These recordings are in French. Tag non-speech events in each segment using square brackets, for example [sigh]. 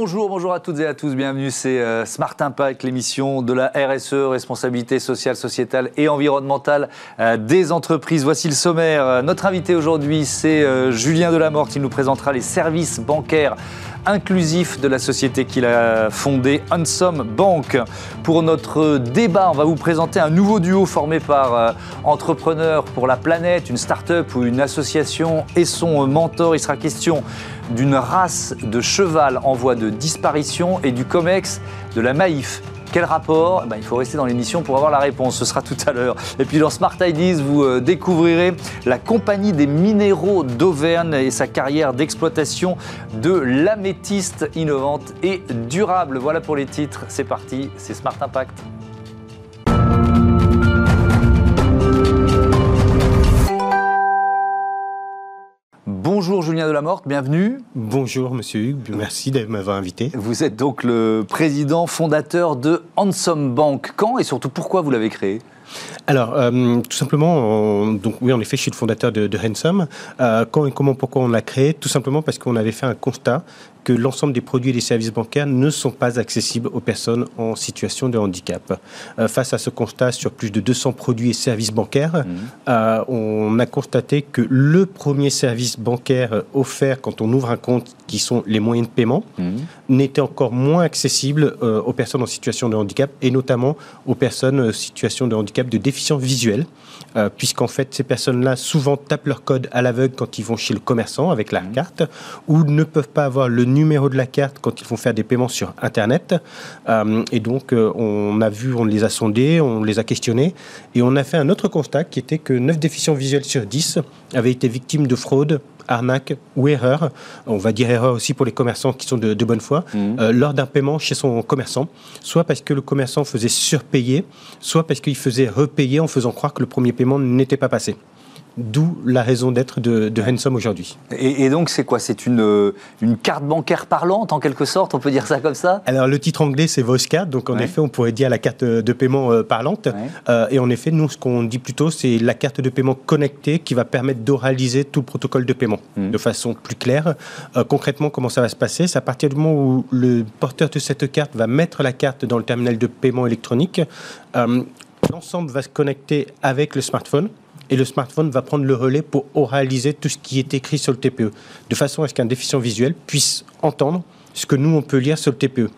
Bonjour, bonjour à toutes et à tous, bienvenue, c'est euh, Smart Impact, l'émission de la RSE, responsabilité sociale, sociétale et environnementale euh, des entreprises. Voici le sommaire. Euh, notre invité aujourd'hui, c'est Julien Delamorte, il nous présentera les services bancaires inclusif de la société qu'il a fondée, Unsom Bank. Pour notre débat, on va vous présenter un nouveau duo formé par euh, entrepreneurs pour la planète, une start-up ou une association et son mentor. Il sera question d'une race de cheval en voie de disparition et du COMEX de la Maïf. Quel rapport? Eh ben, Il faut rester dans l'émission pour avoir la réponse. Ce sera tout à l'heure. Et puis dans Smart Ideas, vous euh, découvrirez la compagnie des minéraux d'Auvergne et sa carrière d'exploitation de l'améthyste innovante et durable. Voilà pour les titres. C'est parti, c'est Smart Impact. Bonjour Julien Delamorte, bienvenue. Bonjour Monsieur Hugues, merci de m'avoir invité. Vous êtes donc le président fondateur de Handsome Bank. Quand et surtout pourquoi vous l'avez créé? Alors, euh, tout simplement, donc oui, en effet, je suis le fondateur de, de Handsome. Euh, quand et comment, pourquoi on l'a créé? Tout simplement parce qu'on avait fait un constat que l'ensemble des produits et des services bancaires ne sont pas accessibles aux personnes en situation de handicap. Euh, face à ce constat sur plus de 200 produits et services bancaires, mmh. on a constaté que le premier service bancaire offert quand on ouvre un compte, qui sont les moyens de paiement, mmh. N'était encore moins accessible euh, aux personnes en situation de handicap et notamment aux personnes en situation de handicap de déficience visuelle. Euh, puisqu'en fait, ces personnes-là souvent tapent leur code à l'aveugle quand ils vont chez le commerçant avec la mmh. carte, ou ne peuvent pas avoir le numéro de la carte quand ils vont faire des paiements sur Internet. Euh, et donc, euh, on a vu, on les a sondés, on les a questionnés, et on a fait un autre constat qui était que 9 déficients visuels sur 10 avaient été victimes de fraude arnaque ou erreur, on va dire erreur aussi pour les commerçants qui sont de, bonne foi, mmh. euh, lors d'un paiement chez son commerçant, soit parce que le commerçant faisait surpayer, soit parce qu'il faisait repayer en faisant croire que le premier paiement n'était pas passé. D'où la raison d'être de, de Handsome aujourd'hui. Et, donc, c'est quoi? C'est une, euh, une carte bancaire parlante, en quelque sorte On peut dire ça comme ça? Alors, le titre anglais, c'est Card. Donc, en effet, on pourrait dire la carte de paiement euh, parlante. Euh, et en effet, nous, ce qu'on dit plutôt, c'est la carte de paiement connectée qui va permettre d'oraliser tout le protocole de paiement mmh. de façon plus claire. concrètement, comment ça va se passer? C'est à partir du moment où le porteur de cette carte va mettre la carte dans le terminal de paiement électronique. L'ensemble va se connecter avec le smartphone et le smartphone va prendre le relais pour oraliser tout ce qui est écrit sur le TPE, de façon à ce qu'un déficient visuel puisse entendre ce que nous, on peut lire sur le TPE.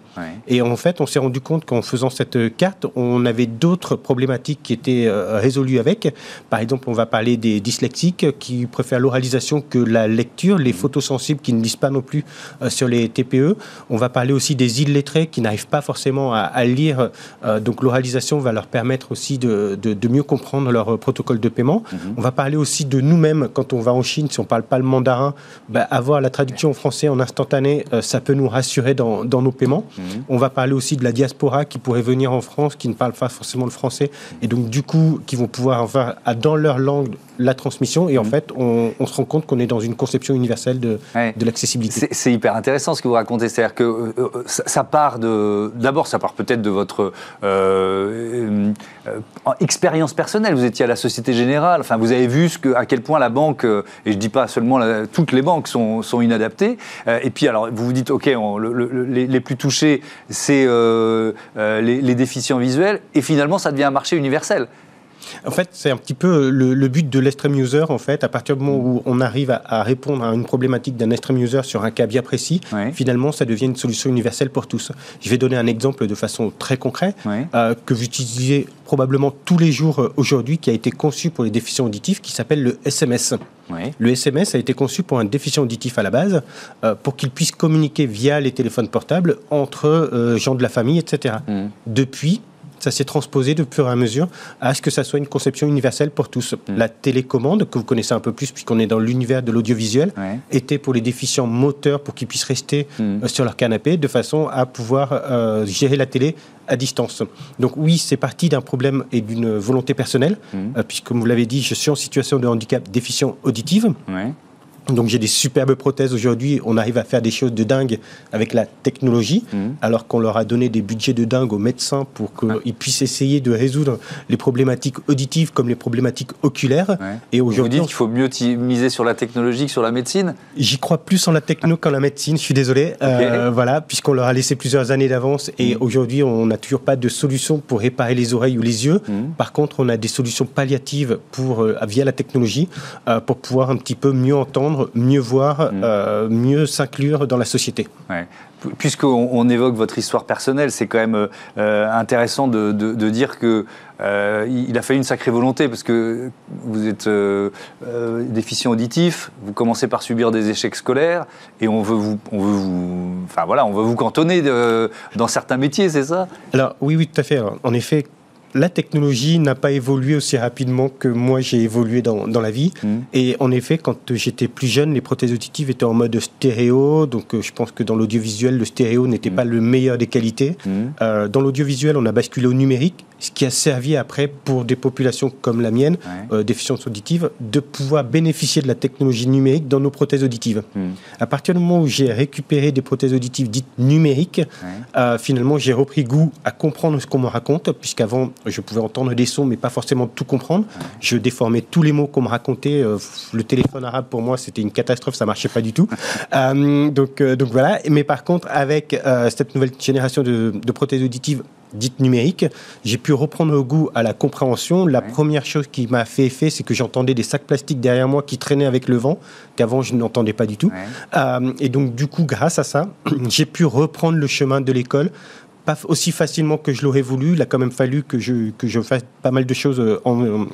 Et en fait, on s'est rendu compte qu'en faisant cette carte, on avait d'autres problématiques qui étaient euh, résolues avec. Par exemple, on va parler des dyslexiques qui préfèrent l'oralisation que la lecture, les mmh. photosensibles qui ne lisent pas non plus euh, sur les TPE. On va parler aussi des illettrés qui n'arrivent pas forcément à, lire. Euh, donc l'oralisation va leur permettre aussi de, mieux comprendre leur protocole de paiement. Mmh. On va parler aussi de nous-mêmes quand on va en Chine, si on ne parle pas le mandarin, bah, avoir la traduction en français en instantané, ça peut nous rassurer dans, nos paiements. Mmh. On va parler aussi de la diaspora qui pourrait venir en France, qui ne parle pas forcément le français, et donc du coup, qui vont pouvoir avoir dans leur langue la transmission. Et en mm. fait, on, se rend compte qu'on est dans une conception universelle de, de l'accessibilité. C'est hyper intéressant ce que vous racontez. C'est-à-dire que euh, euh, ça, part de. D'abord, ça part peut-être de votre euh, expérience personnelle. Vous étiez à la Société Générale. Enfin, vous avez vu ce que, à quel point la banque, et je ne dis pas seulement toutes les banques sont, sont inadaptées. et puis, alors, vous vous dites, OK, les, plus touchés, c'est les, les déficients visuels. Et finalement, ça devient un marché universel. En fait, c'est un petit peu le, but de l'extreme user, en fait. À partir du moment où on arrive à, répondre à une problématique d'un extreme user sur un cas bien précis, finalement, ça devient une solution universelle pour tous. Je vais donner un exemple de façon très concrète euh, que vous utilisez probablement tous les jours euh, aujourd'hui, qui a été conçu pour les déficients auditifs, qui s'appelle le SMS. Le SMS a été conçu pour un déficient auditif à la base, euh, pour qu'il puisse communiquer via les téléphones portables entre gens de la famille, etc. Mmh. Depuis, ça s'est transposé de fur et à mesure à ce que ça soit une conception universelle pour tous. Mm. La télécommande, que vous connaissez un peu plus puisqu'on est dans l'univers de l'audiovisuel, était pour les déficients moteurs pour qu'ils puissent rester mm. euh, sur leur canapé de façon à pouvoir euh, gérer la télé à distance. Donc oui, c'est parti d'un problème et d'une volonté personnelle, mm. euh, puisque comme vous l'avez dit, je suis en situation de handicap déficient auditive. Donc j'ai des superbes prothèses aujourd'hui. On arrive à faire des choses de dingue avec la technologie, mhm. alors qu'on leur a donné des budgets de dingue aux médecins pour qu'ils puissent essayer de résoudre les problématiques auditives comme les problématiques oculaires. Et aujourd'hui, vous dites qu'il faut mieux miser sur la technologie que sur la médecine. J'y crois plus en la techno qu'en la médecine. Je suis désolé. Euh, voilà, puisqu'on leur a laissé plusieurs années d'avance et mhm. aujourd'hui on n'a toujours pas de solution pour réparer les oreilles ou les yeux. Mhm. Par contre, on a des solutions palliatives pour euh, via la technologie euh, pour pouvoir un petit peu mieux entendre mieux voir, mm. euh, mieux s'inclure dans la société. Ouais. Puisqu'on évoque votre histoire personnelle, c'est quand même euh, intéressant de, dire que euh, il a fallu une sacrée volonté parce que vous êtes déficient auditif, vous commencez par subir des échecs scolaires et on veut vous, on veut vous, enfin voilà, on veut vous cantonner dans certains métiers, c'est ça? Alors oui, oui, tout à fait. En effet, la technologie n'a pas évolué aussi rapidement que moi j'ai évolué dans, la vie. Mmh. Et en effet, quand j'étais plus jeune, les prothèses auditives étaient en mode stéréo. Donc euh, je pense que dans l'audiovisuel, le stéréo n'était mmh. pas le meilleur des qualités. Mmh. Euh, dans l'audiovisuel, on a basculé au numérique ce qui a servi après pour des populations comme la mienne, euh, déficience auditive, de pouvoir bénéficier de la technologie numérique dans nos prothèses auditives. À partir du moment où j'ai récupéré des prothèses auditives dites numériques, euh, finalement j'ai repris goût à comprendre ce qu'on me raconte, puisqu'avant je pouvais entendre des sons mais pas forcément tout comprendre. Je déformais tous les mots qu'on me racontait. Euh, le téléphone arabe pour moi c'était une catastrophe, ça marchait pas du tout. [laughs] donc, donc voilà. Mais par contre avec cette nouvelle génération de, de prothèses auditives dite numérique, j'ai pu reprendre le goût à la compréhension. La première chose qui m'a fait effet, c'est que j'entendais des sacs plastiques derrière moi qui traînaient avec le vent, qu'avant je n'entendais pas du tout. Euh, et donc, du coup, grâce à ça, [clears throat] j'ai pu reprendre le chemin de l'école pas aussi facilement que je l'aurais voulu. Il a quand même fallu que je, que je fasse pas mal de choses euh, en,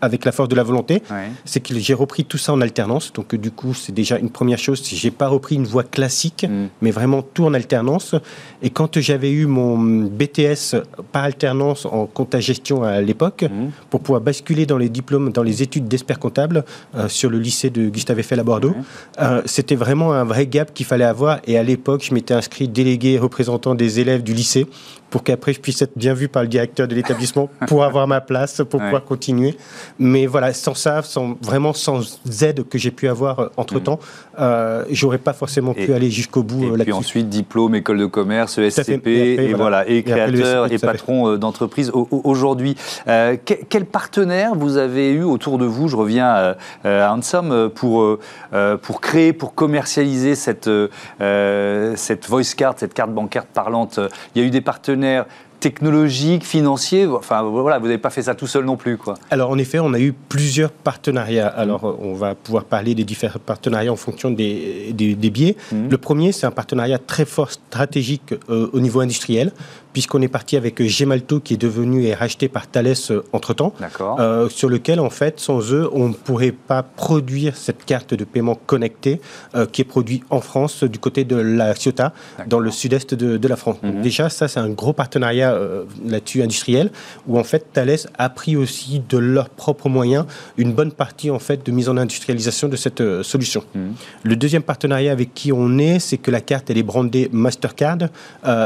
avec la force de la volonté, c'est que j'ai repris tout ça en alternance. Donc, du coup, c'est déjà une première chose. J'ai pas repris une voie classique, mm. mais vraiment tout en alternance. Et quand j'avais eu mon BTS par alternance en compta gestion à l'époque, mm. pour pouvoir basculer dans les diplômes, dans les études d'expert comptable euh, sur le lycée de Gustave Eiffel à Bordeaux, euh, c'était vraiment un vrai gap qu'il fallait avoir. Et à l'époque, je m'étais inscrit délégué représentant des élèves du lycée pour qu'après je puisse être bien vu par le directeur de l'établissement [laughs] pour avoir ma place, pour pouvoir continuer. Mais voilà, sans ça, sans, vraiment sans aide que j'ai pu avoir euh, entre-temps, mm. euh, j'aurais pas forcément pu aller jusqu'au bout euh, là-dessus. Et puis ensuite, diplôme, école de commerce, ESCP, et, voilà, et, créateur et, patron d'entreprise. Aujourd'hui, quel partenaire vous avez eu autour de vous Je reviens à Ansem pour, pour créer, pour commercialiser cette, cette voice card, cette carte bancaire parlante. Il y a eu des partenaires technologique, financier Enfin, voilà, vous n'avez pas fait ça tout seul non plus, quoi. Alors, en effet, on a eu plusieurs partenariats. Alors, mmh. on va pouvoir parler des différents partenariats en fonction des, des, biais. Mmh. Le premier, c'est un partenariat très fort stratégique euh, au niveau industriel puisqu'on est parti avec Gemalto qui est devenu et racheté par Thales euh, entre-temps, euh, sur lequel, en fait, sans eux, on ne pourrait pas produire cette carte de paiement connectée qui est produite en France du côté de la Ciotat, dans le sud-est de, la France. Donc mhm. déjà, ça, c'est un gros partenariat là-dessus industriel, où en fait, Thales a pris aussi de leurs propres moyens une bonne partie, en fait, de mise en industrialisation de cette solution. Mhm. Le deuxième partenariat avec qui on est, c'est que la carte, elle est brandée Mastercard,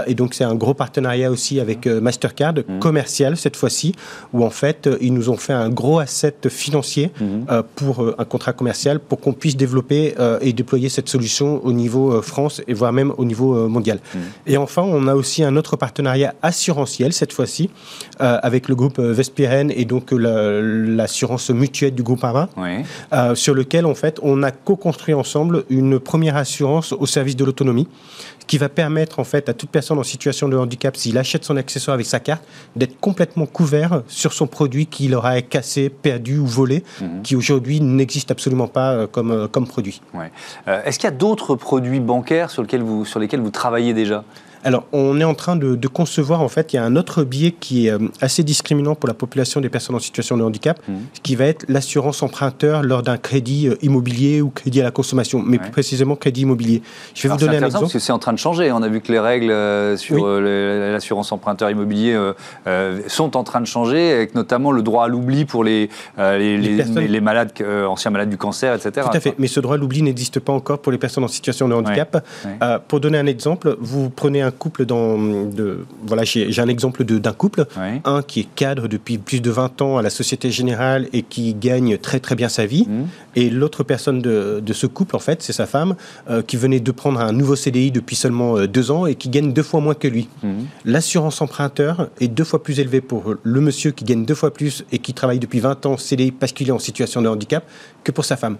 et donc c'est un gros partenariat aussi avec euh, Mastercard, mmh. commercial cette fois-ci, où en fait, euh, ils nous ont fait un gros asset financier mmh. euh, pour un contrat commercial pour qu'on puisse développer et déployer cette solution au niveau France et voire même au niveau mondial. Mmh. Et enfin, on a aussi un autre partenariat cette fois-ci avec le groupe Vespiren et donc l'assurance mutuelle du groupe AMA, sur lequel en fait on a co-construit ensemble une première assurance au service de l'autonomie qui va permettre en fait à toute personne en situation de handicap, s'il achète son accessoire avec sa carte, d'être complètement couvert sur son produit qu'il aura cassé, perdu ou volé, mhm. qui aujourd'hui n'existe absolument pas euh, comme, euh, comme produit. Ouais. Euh, est-ce qu'il y a d'autres produits bancaires sur lesquels vous, sur lesquels vous travaillez déjà? Alors, on est en train de, concevoir, en fait, il y a un autre biais qui est euh, assez discriminant pour la population des personnes en situation de handicap, mmh. qui va être l'assurance emprunteur lors d'un crédit euh, immobilier ou crédit à la consommation, mais plus précisément crédit immobilier. Je vais vous donner un exemple. Parce que c'est en train de changer. On a vu que les règles euh, sur l'assurance emprunteur immobilier sont en train de changer, avec notamment le droit à l'oubli pour les, les, malades, anciens malades du cancer, etc. Tout à fait. Mais ce droit à l'oubli n'existe pas encore pour les personnes en situation de handicap. pour donner un exemple, vous prenez un couple dans. De, voilà, j'ai un exemple d'un couple. Un qui est cadre depuis plus de 20 ans à la Société Générale et qui gagne très très bien sa vie. Mmh. Et l'autre personne de, de, ce couple, en fait, c'est sa femme, euh, qui venait de prendre un nouveau CDI depuis seulement euh, deux ans et qui gagne deux fois moins que lui. Mmh. L'assurance emprunteur est deux fois plus élevée pour le monsieur qui gagne deux fois plus et qui travaille depuis 20 ans CDI parce qu'il est en situation de handicap que pour sa femme.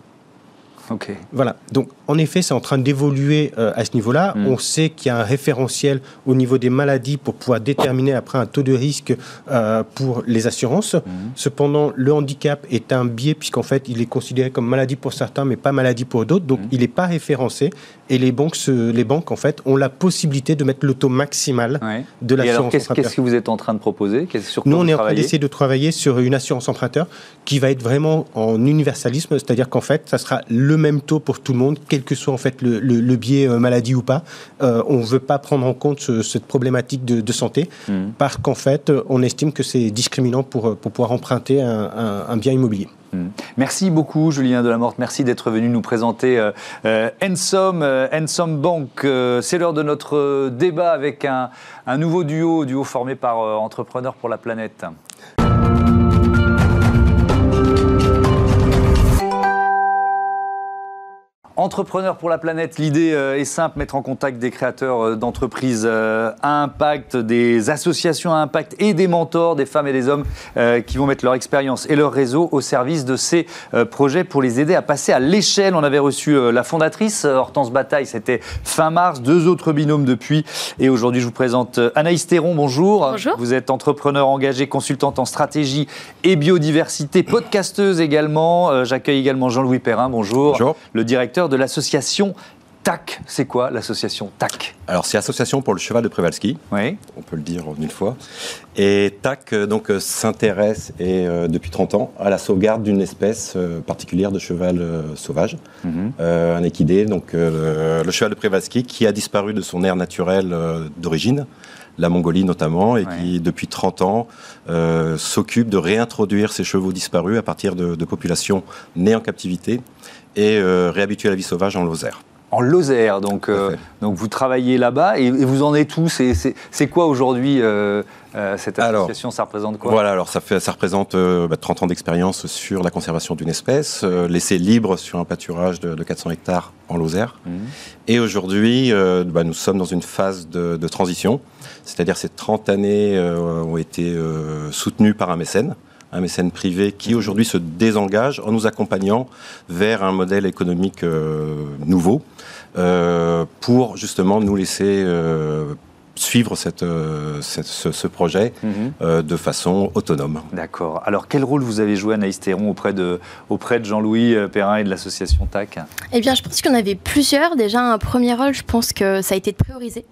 Voilà. Donc, en effet, c'est en train d'évoluer euh, à ce niveau-là. Mm. On sait qu'il y a un référentiel au niveau des maladies pour pouvoir déterminer après un taux de risque euh, pour les assurances. Mm. Cependant, le handicap est un biais puisqu'en fait, il est considéré comme maladie pour certains, mais pas maladie pour d'autres. Donc, mm. il n'est pas référencé. Et les banques, les banques, en fait, ont la possibilité de mettre le taux maximal de l'assurance emprunteur. Qu'est-ce que vous êtes en train de proposer? Nous, on est en train d'essayer de travailler sur une assurance emprunteur qui va être vraiment en universalisme, c'est-à-dire qu'en fait, ça sera le même taux pour tout le monde, quel que soit en fait le, biais euh, maladie ou pas. Euh, on ne veut pas prendre en compte cette problématique de, santé, mmh. parce qu'en fait, on estime que c'est discriminant pour, pour pouvoir emprunter un bien immobilier. Hmm. Merci beaucoup, Julien Delamorte. Merci d'être venu nous présenter euh, Ensom, euh, Ensom Bank. C'est l'heure de notre débat avec un, un nouveau duo, duo formé par Entrepreneurs pour la planète. Entrepreneur pour la planète, l'idée euh, est simple, mettre en contact des créateurs euh, d'entreprises euh, à impact, des associations à impact et des mentors, des femmes et des hommes qui vont mettre leur expérience et leur réseau au service de ces projets pour les aider à passer à l'échelle. On avait reçu la fondatrice Hortense Bataille, c'était fin mars, deux autres binômes depuis. Et aujourd'hui, je vous présente Anaïs Théron, bonjour. Bonjour. Vous êtes entrepreneur engagé, consultante en stratégie et biodiversité, podcasteuse également. J'accueille également Jean-Louis Perrin, bonjour. Bonjour. Le directeur de l'association TAC. C'est quoi l'association TAC? Alors, c'est Association pour le cheval de Przewalski. Oui. On peut le dire en une fois. Et TAC euh, donc euh, s'intéresse et euh, depuis 30 ans à la sauvegarde d'une espèce particulière de cheval sauvage, mhm. un équidé, donc le, cheval de Przewalski qui a disparu de son aire naturelle d'origine la Mongolie notamment, et qui, depuis 30 ans, s'occupe de réintroduire ces chevaux disparus à partir de, de populations nées en captivité et euh, réhabituer à la vie sauvage en Lozère. En Lozère, donc, euh, donc vous travaillez là-bas et, vous en êtes où? C'est quoi aujourd'hui euh, cette association? Ça représente quoi? Voilà, alors ça, fait, ça représente 30 bah, ans d'expérience sur la conservation d'une espèce, laissée libre sur un pâturage de, 400 hectares en Lozère. Mmh. Et aujourd'hui, bah, nous sommes dans une phase de, de transition, c'est-à-dire ces 30 années ont été soutenues par un mécène un mécène privé qui aujourd'hui se désengage en nous accompagnant vers un modèle économique euh, nouveau euh, pour justement nous laisser euh, suivre cette, ce, projet mhm. de façon autonome. D'accord. Alors, quel rôle vous avez joué, Anaïs Théron, auprès de, auprès de Jean-Louis Perrin et de l'association TAC Eh bien, je pense qu'il y en avait plusieurs. Déjà, un premier rôle, je pense que ça a été de prioriser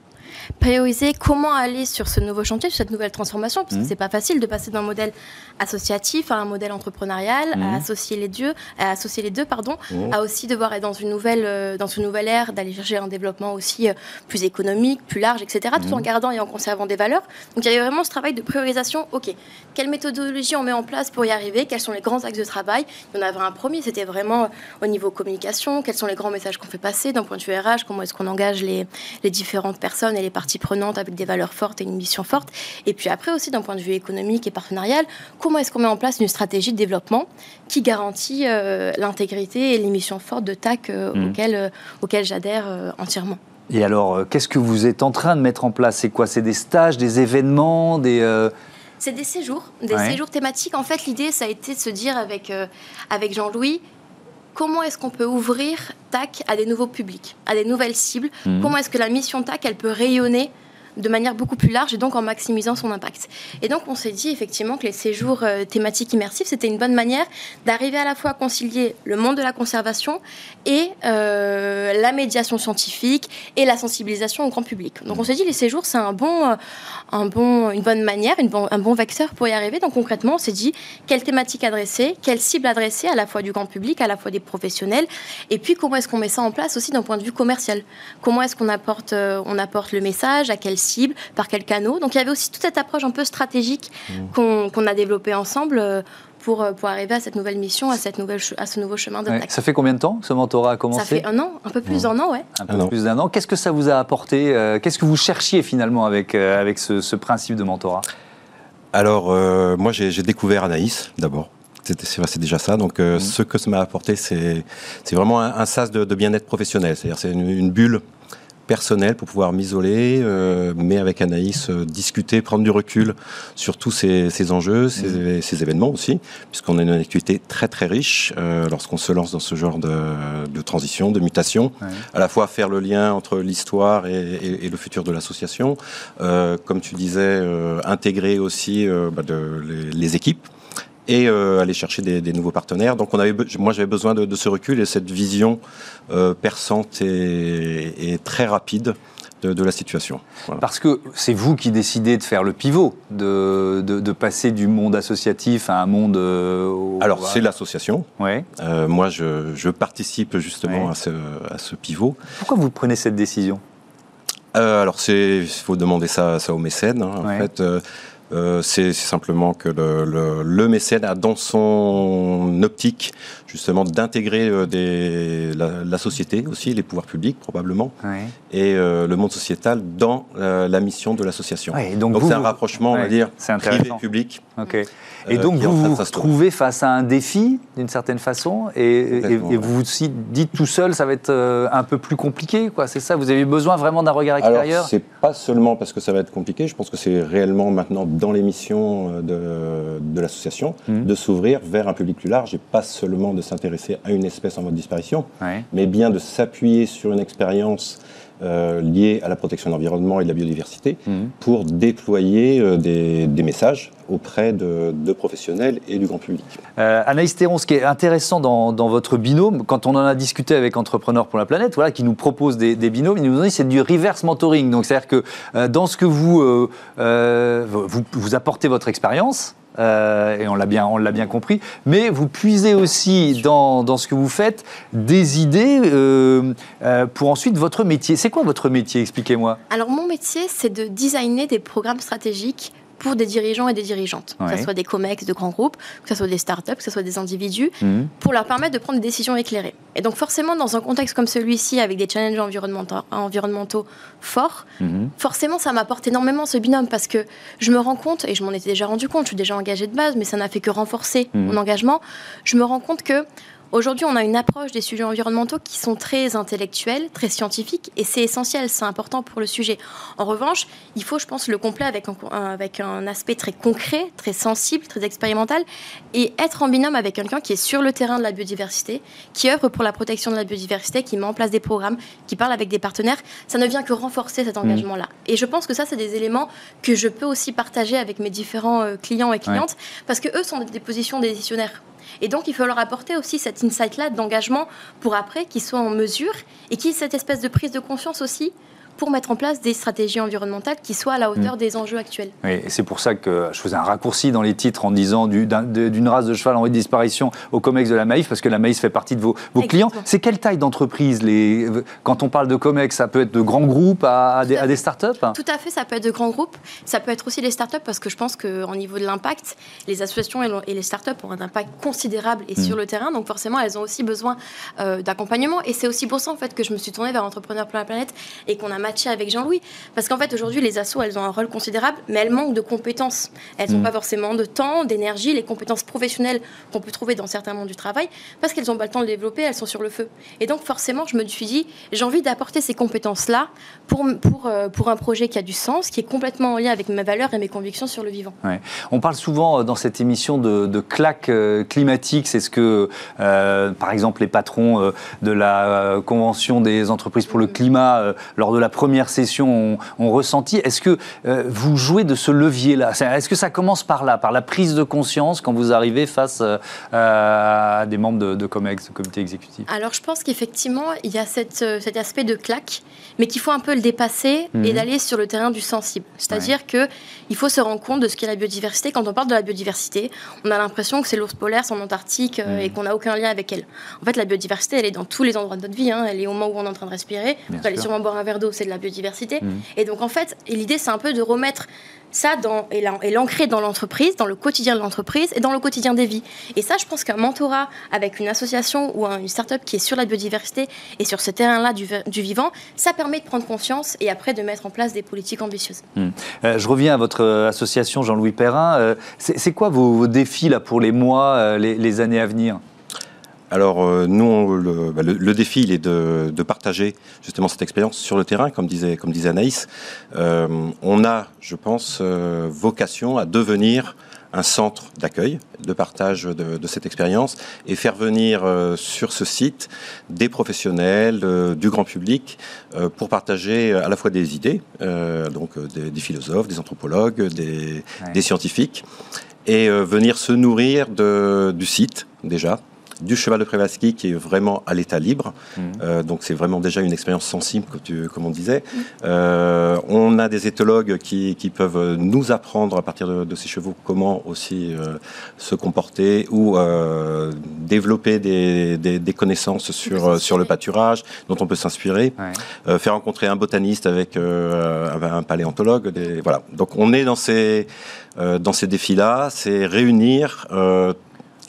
prioriser comment aller sur ce nouveau chantier, sur cette nouvelle transformation, parce que mmh. c'est pas facile de passer d'un modèle associatif à un modèle entrepreneurial, à mmh. associer les deux, à associer les deux, pardon, mmh. à aussi devoir être dans une nouvelle, euh, dans une nouvelle ère, d'aller chercher un développement aussi euh, plus économique, plus large, etc., tout en gardant et en conservant des valeurs. Donc il y avait vraiment ce travail de priorisation. Ok, quelle méthodologie on met en place pour y arriver? Quels sont les grands axes de travail? Il y en avait un premier, c'était vraiment au niveau communication. Quels sont les grands messages qu'on fait passer d'un point de vue RH Comment est-ce qu'on engage les, les différentes personnes et les parties prenantes avec des valeurs fortes et une mission forte. Et puis après aussi, d'un point de vue économique et partenarial, comment est-ce qu'on met en place une stratégie de développement qui garantit euh, l'intégrité et les missions fortes de TAC euh, mmh. euh, auxquelles, j'adhère entièrement. Et alors, qu'est-ce que vous êtes en train de mettre en place? C'est quoi? C'est des stages, des événements, des... C'est des séjours, des séjours thématiques. En fait, l'idée, ça a été de se dire avec, avec Jean-Louis, comment est-ce qu'on peut ouvrir TAC à des nouveaux publics, à des nouvelles cibles? Mhm. Comment est-ce que la mission TAC, elle peut rayonner de manière beaucoup plus large et donc en maximisant son impact. Et donc on s'est dit effectivement que les séjours euh, thématiques immersifs, c'était une bonne manière d'arriver à la fois à concilier le monde de la conservation et euh, la médiation scientifique et la sensibilisation au grand public. Donc on s'est dit les séjours, c'est un bon, euh, un bon, une bonne manière, une un bon vecteur pour y arriver. Donc concrètement, on s'est dit quelle thématique adresser, quelle cible adresser à la fois du grand public, à la fois des professionnels, et puis comment est-ce qu'on met ça en place aussi d'un point de vue commercial? Comment est-ce qu'on apporte, on apporte le message, à quelle cible, par quel canot. Donc il y avait aussi toute cette approche un peu stratégique mmh. qu'on a développée ensemble euh, pour, pour arriver à cette nouvelle mission, à, cette nouvelle, à ce nouveau chemin de Ça fait combien de temps que ce mentorat a commencé? Ça fait un an, un peu plus d'un an, ouais. Un peu plus d'un an. Qu'est-ce que ça vous a apporté Qu'est-ce que vous cherchiez finalement avec, avec ce, principe de mentorat? Alors, moi, j'ai découvert Anaïs d'abord. C'est déjà ça. Donc, mmh. ce que ça m'a apporté, c'est vraiment un, sas de, bien-être professionnel. C'est-à-dire, c'est une, bulle personnel pour pouvoir m'isoler, euh, mais avec Anaïs, euh, discuter, prendre du recul sur tous ces, enjeux, mmh. ces, événements aussi, puisqu'on a une activité très très riche euh, lorsqu'on se lance dans ce genre de, transition, de mutation, à la fois faire le lien entre l'histoire et, le futur de l'association, comme tu disais, intégrer aussi bah, les équipes et euh, aller chercher des, nouveaux partenaires. Donc on avait, moi j'avais besoin de, ce recul et cette vision euh, perçante et, très rapide de, la situation. Parce que c'est vous qui décidez de faire le pivot, de, de passer du monde associatif à un monde... Euh, Alors c'est l'association. Ouais. moi je, je, participe justement à, ce, à, ce, pivot. Pourquoi vous prenez cette décision? Alors, il faut demander ça, ça aux mécènes. Hein, en fait, c'est simplement que le, mécène a dans son optique justement d'intégrer euh, la, société aussi, les pouvoirs publics probablement, et euh, le monde sociétal dans la mission de l'association. donc, c'est un rapprochement, on va dire, privé-public. Et donc vous vous retrouvez face à un défi d'une certaine façon, et, vous vous dites tout seul, ça va être un peu plus compliqué, quoi. C'est ça? Vous avez besoin vraiment d'un regard extérieur? c'est pas seulement parce que ça va être compliqué. Je pense que c'est réellement maintenant dans les missions euh, de, l'association, mmh. de s'ouvrir vers un public plus large et pas seulement de s'intéresser à une espèce en mode disparition, mais bien de s'appuyer sur une expérience euh, liée à la protection de l'environnement et de la biodiversité mmh. pour déployer euh, des, messages auprès de, professionnels et du grand public. Anaïs Théron, ce qui est intéressant dans, votre binôme, quand on en a discuté avec Entrepreneurs pour la planète, voilà, qui nous propose des, binômes, ils nous ont dit c'est du reverse mentoring. Donc c'est-à-dire que dans ce que vous, vous, vous apportez votre expérience, euh, et on l'a bien, bien compris. Mais vous puisez aussi dans, dans ce que vous faites des idées euh, euh, pour ensuite votre métier. C'est quoi votre métier? Expliquez-moi. Alors mon métier, c'est de designer des programmes stratégiques pour des dirigeants et des dirigeantes, que ce soit des COMEX de grands groupes, que ce soit des startups, que ce soit des individus, mhm. pour leur permettre de prendre des décisions éclairées. Et donc forcément, dans un contexte comme celui-ci, avec des challenges environnementaux, environnementaux forts, mhm. forcément, ça m'apporte énormément ce binôme parce que je me rends compte, et je m'en étais déjà rendu compte, je suis déjà engagée de base, mais ça n'a fait que renforcer mhm. mon engagement, je me rends compte que Aujourd'hui, on a une approche des sujets environnementaux qui sont très intellectuels, très scientifiques, et c'est essentiel, c'est important pour le sujet. En revanche, il faut, je pense, le complet avec un, avec un aspect très concret, très sensible, très expérimental, et être en binôme avec quelqu'un qui est sur le terrain de la biodiversité, qui œuvre pour la protection de la biodiversité, qui met en place des programmes, qui parle avec des partenaires, ça ne vient que renforcer cet mmh. engagement-là. Et je pense que ça, c'est des éléments que je peux aussi partager avec mes différents euh, clients et clientes, parce que eux sont des positions décisionnaires et donc, il faut leur apporter aussi cet insight-là d'engagement pour après qu'ils soient en mesure et qu'ils aient cette espèce de prise de conscience aussi pour mettre en place des stratégies environnementales qui soient à la hauteur mm. des enjeux actuels. Oui, et c'est pour ça que je faisais un raccourci dans les titres en disant d'une race de cheval en voie de disparition au COMEX de la Maïf, parce que la Maïf fait partie de vos, vos clients. C'est quelle taille d'entreprise les... Quand on parle de COMEX, ça peut être de grands groupes à, des, à des startups? Tout à fait, ça peut être de grands groupes. Ça peut être aussi des startups, parce que je pense qu'au niveau de l'impact, les associations et les startups ont un impact considérable et mm. sur le terrain, donc forcément, elles ont aussi besoin euh, d'accompagnement. Et c'est aussi pour ça, en fait, que je me suis tournée vers Entrepreneurs pour la planète et qu'on a matché avec Jean-Louis. Parce qu'en fait, aujourd'hui, les assos, elles ont un rôle considérable, mais elles manquent de compétences. Elles n'ont mm. pas forcément de temps, d'énergie, les compétences professionnelles qu'on peut trouver dans certains mondes du travail, parce qu'elles n'ont pas le temps de développer, elles sont sur le feu. Et donc, forcément, je me suis dit, j'ai envie d'apporter ces compétences-là pour, pour, euh, pour un projet qui a du sens, qui est complètement en lien avec mes valeurs et mes convictions sur le vivant. On parle souvent euh, dans cette émission de, de claque euh, climatique. C'est ce que, par exemple, les patrons de la Convention des entreprises pour le climat, lors de la première session ont, ressenti. Est-ce que euh, vous jouez de ce levier-là? Est-ce que ça commence par là, par la prise de conscience quand vous arrivez face euh, à des membres de, COMEX, de comité exécutif? Alors je pense qu'effectivement, il y a cette, euh, cet aspect de claque, mais qu'il faut un peu le dépasser et mhm. d'aller sur le terrain du sensible. C'est-à-dire que qu'il faut se rendre compte de ce qu'est la biodiversité. Quand on parle de la biodiversité, on a l'impression que c'est l'ours polaire, son Antarctique, mhm. et qu'on n'a aucun lien avec elle. En fait, la biodiversité, elle est dans tous les endroits de notre vie. Hein. Elle est au moment où on est en train de respirer. Vous allez sûrement boire un verre d'eau, c'est de la biodiversité. Mmh. Et donc en fait, l'idée c'est un peu de remettre ça dans, et l'ancrer dans l'entreprise, dans le quotidien de l'entreprise et dans le quotidien des vies. Et ça, je pense qu'un mentorat avec une association ou une start-up qui est sur la biodiversité et sur ce terrain-là du, vivant, ça permet de prendre conscience et après de mettre en place des politiques ambitieuses. Hmm. Euh, je reviens à votre euh, association Jean-Louis Perrin. Euh, c'est quoi vos, défis là, pour les mois, les années à venir? Alors, euh, nous, bah, le, défi, il est de, partager justement cette expérience sur le terrain, comme disait, comme disait Anaïs. Euh, on a, je pense, euh, vocation à devenir un centre d'accueil, de partage de, cette expérience et faire venir sur ce site des professionnels, du grand public, pour partager à la fois des idées, donc des, philosophes, des anthropologues, des, des scientifiques, et venir se nourrir de, du site déjà, du cheval de Prévalski qui est vraiment à l'état libre. Mhm. Euh, donc c'est vraiment déjà une expérience sensible, comme, tu, comme on disait. Euh, on a des éthologues qui, qui, peuvent nous apprendre à partir de, ces chevaux comment aussi euh, se comporter ou développer des, des, connaissances sur, sur le pâturage dont on peut s'inspirer. faire rencontrer un botaniste avec un paléontologue. Des, voilà. Donc on est dans ces, dans ces défis-là, c'est réunir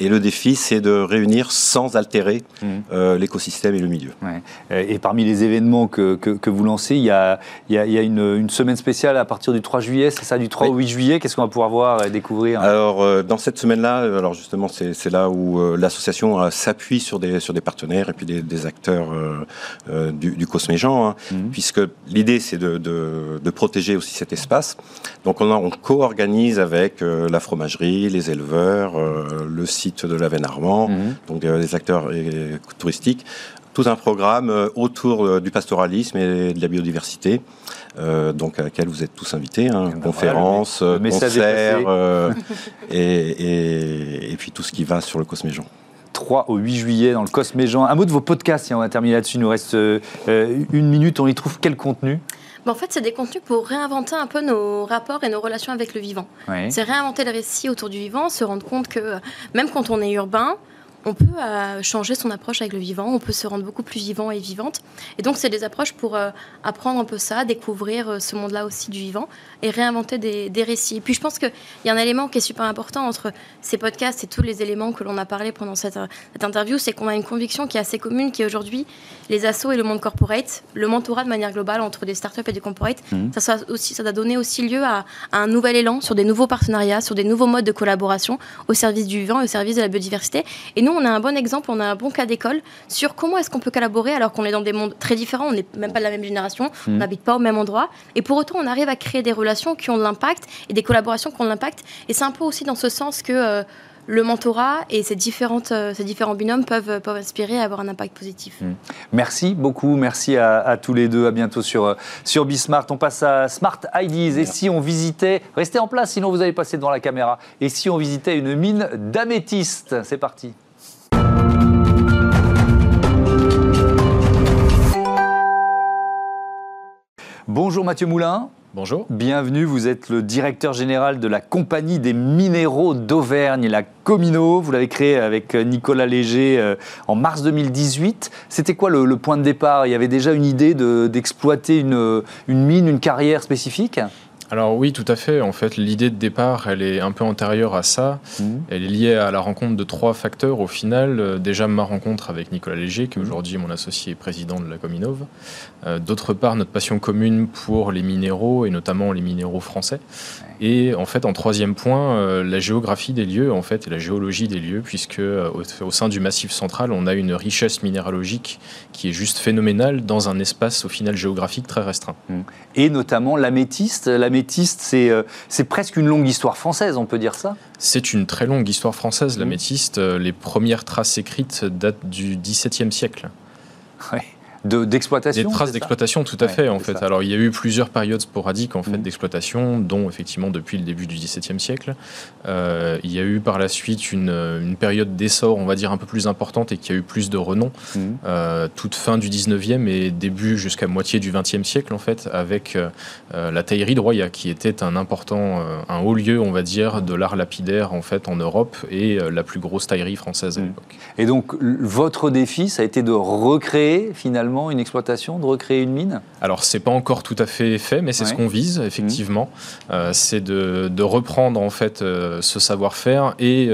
et le défi, c'est de réunir sans altérer mmh. euh, l'écosystème et le milieu. Et parmi les événements que, que, vous lancez, il y a, il y a, une, une, semaine spéciale à partir du 3 juillet, c'est ça, du 3 au 8 juillet Qu'est-ce qu'on va pouvoir voir et découvrir? Alors, euh, dans cette semaine-là, euh, alors justement, c'est là où l'association s'appuie sur des, sur des partenaires et puis des, acteurs du, du Cosméjean, hein, mmh. puisque l'idée, c'est de, de, de, protéger aussi cet espace. Donc, on, on co-organise avec la fromagerie, les éleveurs, le site de la Veine Armand, mhm. donc des, acteurs touristiques, tout un programme euh, autour euh, du pastoralisme et de la biodiversité, euh, donc à laquelle vous êtes tous invités, hein, eh ben conférences, concerts, et, et, puis tout ce qui va sur le Cosméjean. 3 au 8 juillet dans le Cosméjean. Un mot de vos podcasts, si on va terminer là-dessus, il nous reste une minute, on y trouve quel contenu? En fait, c'est des contenus pour réinventer un peu nos rapports et nos relations avec le vivant. C'est réinventer le récit autour du vivant, se rendre compte que même quand on est urbain, on peut euh, changer son approche avec le vivant, on peut se rendre beaucoup plus vivant et vivante. Et donc, c'est des approches pour euh, apprendre un peu ça, découvrir euh, ce monde-là aussi du vivant et réinventer des, récits. Et puis, je pense qu'il y a un élément qui est super important entre ces podcasts et tous les éléments que l'on a parlé pendant cette, interview, c'est qu'on a une conviction qui est assez commune, qui est aujourd'hui les assos et le monde corporate, le mentorat de manière globale entre des startups et des corporates, mmh. ça, aussi, ça a donné aussi lieu à, à un nouvel élan sur des nouveaux partenariats, sur des nouveaux modes de collaboration au service du vivant et au service de la biodiversité. Et nous, on a un bon exemple, on a un bon cas d'école sur comment est-ce qu'on peut collaborer alors qu'on est dans des mondes très différents, on n'est même pas de la même génération, on hmm. n'habite pas au même endroit, et pour autant on arrive à créer des relations qui ont de l'impact et des collaborations qui ont de l'impact. Et c'est un peu aussi dans ce sens que euh, le mentorat et ces, différentes, euh, ces différents binômes peuvent, peuvent inspirer à avoir un impact positif. Hmm. Merci beaucoup, merci à, tous les deux, à bientôt sur, euh, sur Bismart. On passe à Smart IDs. Et si on visitait, restez en place, sinon vous allez passer devant la caméra, et si on visitait une mine d'améthyste? C'est parti. Bonjour Mathieu Moulin. Bonjour. Bienvenue, vous êtes le directeur général de la Compagnie des minéraux d'Auvergne, la Comino. Vous l'avez créée avec Nicolas Léger euh, en mars 2018. C'était quoi le, point de départ? Il y avait déjà une idée d'exploiter une, une mine, une carrière spécifique? Alors oui, tout à fait. En fait, l'idée de départ, elle est un peu antérieure à ça. Mhm. Elle est liée à la rencontre de trois facteurs au final. Euh, déjà, ma rencontre avec Nicolas Léger, qui est mhm. aujourd'hui mon associé et président de la Cominove. Euh, d'autre part, notre passion commune pour les minéraux, et notamment les minéraux français. Et en fait, en troisième point, euh, la géographie des lieux, en fait, et la géologie des lieux, puisque au, sein du Massif central, on a une richesse minéralogique qui est juste phénoménale dans un espace, au final, géographique très restreint. Mhm. Et notamment l'améthyste. L'améthyste euh, c'est presque une longue histoire française, on peut dire ça C'est une très longue histoire française, l'améthyste. Mmh. Les premières traces écrites datent du XVIIe siècle. Ouais d'exploitation Des traces d'exploitation, tout à fait, en fait. Alors, il y a eu plusieurs périodes sporadiques, en fait, mm. d'exploitation, dont, effectivement, depuis le début du XVIIe siècle. Euh, il y a eu, par la suite, une, une période d'essor, on va dire, un peu plus importante et qui a eu plus de renom, mm. euh, toute fin du XIXe et début jusqu'à moitié du XXe siècle, en fait, avec euh, la taillerie de Roya, qui était un important, un haut lieu, on va dire, de l'art lapidaire, en fait, en Europe, et la plus grosse taillerie française à mm. l'époque. Et donc, votre défi, ça a été de recréer, finalement, finalement une exploitation, de recréer une mine? Alors c'est pas encore tout à fait fait, mais c'est ce qu'on vise effectivement. Mmh. c'est de, reprendre en fait ce savoir-faire et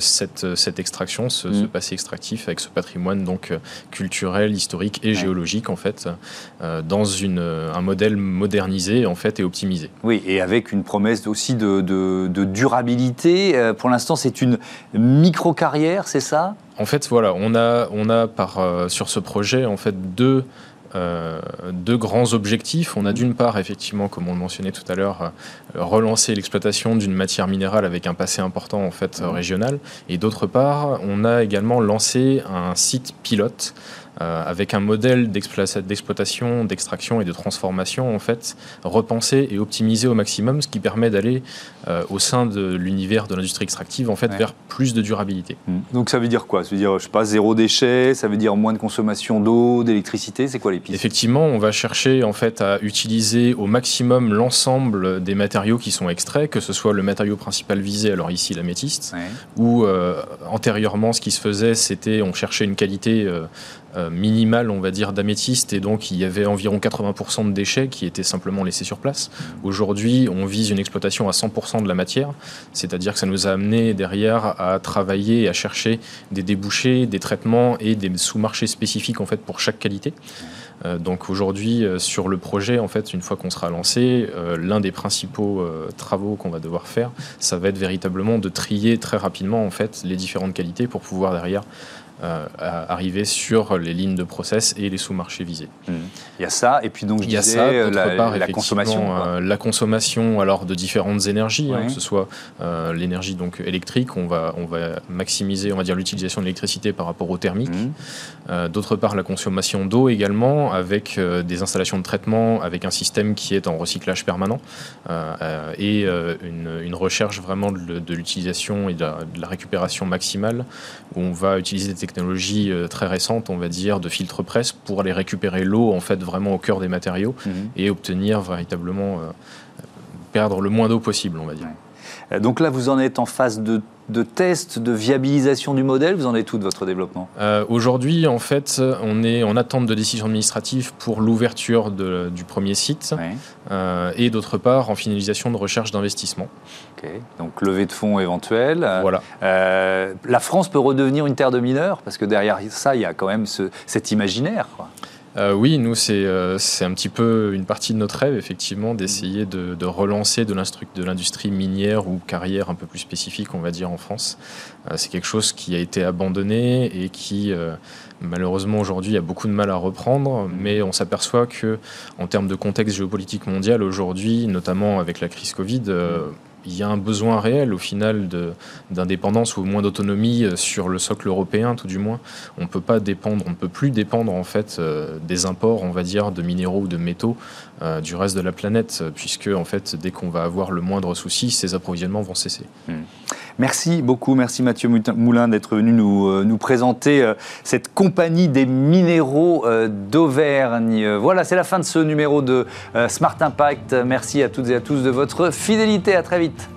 cette, cette extraction, ce, ce, mmh. passé extractif avec ce patrimoine donc culturel, historique et géologique en fait, dans une, un modèle modernisé en fait et optimisé. Oui, et avec une promesse aussi de, de durabilité. pour l'instant, c'est une micro-carrière, c'est ça? En fait, voilà, on a, on a par, euh, sur ce projet en fait deux, euh, deux grands objectifs. On a d'une part, effectivement, comme on le mentionnait tout à l'heure, euh, relancer l'exploitation d'une matière minérale avec un passé important en fait régional, et d'autre part, on a également lancé un site pilote euh, avec un modèle d'exploitation, d'extraction et de transformation en fait repensé et optimisé au maximum, ce qui permet d'aller euh, au sein de l'univers de l'industrie extractive en fait vers plus de durabilité. Mmh. Donc ça veut dire quoi? Ça veut dire je sais pas zéro déchet, ça veut dire moins de consommation d'eau, d'électricité, c'est quoi les pistes? Effectivement, on va chercher en fait à utiliser au maximum l'ensemble des matériaux qui sont extraits, que ce soit le matériau principal visé, alors ici l'améthyste, ou euh, antérieurement ce qui se faisait, c'était on cherchait une qualité euh, minimale, on va dire, d'améthyste, et donc il y avait environ 80% de déchets qui étaient simplement laissés sur place. Aujourd'hui, on vise une exploitation à 100% de la matière, c'est-à-dire que ça nous a amené derrière à travailler et à chercher des débouchés, des traitements et des sous-marchés spécifiques en fait pour chaque qualité. Euh, donc aujourd'hui, euh, sur le projet, en fait, une fois qu'on sera lancé, l'un des principaux travaux qu'on va devoir faire, ça va être véritablement de trier très rapidement en fait les différentes qualités pour pouvoir derrière euh, arriver sur les lignes de process et les sous-marchés visés. Mmh. Il y a ça, et puis donc je il y a disais, ça, euh, la, part, la consommation. Euh, la consommation alors de différentes énergies, hein, que ce soit l'énergie donc électrique, on va on va maximiser on va dire l'utilisation de l'électricité par rapport au thermique. Mmh. D'autre part, la consommation d'eau également avec des installations de traitement, avec un système qui est en recyclage permanent et une, une, recherche vraiment de, de l'utilisation et de la, de la, récupération maximale où on va utiliser des technologie euh, très récente, on va dire, de filtre presse pour aller récupérer l'eau en fait vraiment au cœur des matériaux mhm. et obtenir véritablement euh, perdre le moins d'eau possible, on va dire. Donc là, vous en êtes en phase de, de test, de viabilisation du modèle. Vous en êtes tout de votre développement? Aujourd'hui, en fait, on est en attente de décision administrative pour l'ouverture du premier site et d'autre part en finalisation de recherche d'investissement. Donc levée de fonds éventuelle. Voilà. la France peut redevenir une terre de mineurs parce que derrière ça, il y a quand même ce, cet imaginaire. Quoi. Euh, oui, nous, euh, c'est un petit peu une partie de notre rêve, effectivement, d'essayer de, relancer de l'industrie minière ou carrière un peu plus spécifique, on va dire, en France. Euh, c'est quelque chose qui a été abandonné et qui, malheureusement, aujourd'hui, a beaucoup de mal à reprendre. Mais on s'aperçoit que, en termes de contexte géopolitique mondial, aujourd'hui, notamment avec la crise Covid, il y a un besoin réel au final d'indépendance ou au moins d'autonomie euh, sur le socle européen, tout du moins. On ne peut pas dépendre, on ne peut plus dépendre en fait euh, des imports, on va dire, de minéraux ou de métaux euh, du reste de la planète, puisque en fait, dès qu'on va avoir le moindre souci, ces approvisionnements vont cesser. Hmm. Merci beaucoup, merci Mathieu Moulin d'être venu nous, nous présenter cette compagnie des minéraux d'Auvergne. Voilà, c'est la fin de ce numéro de Smart Impact. Merci à toutes et à tous de votre fidélité. À très vite.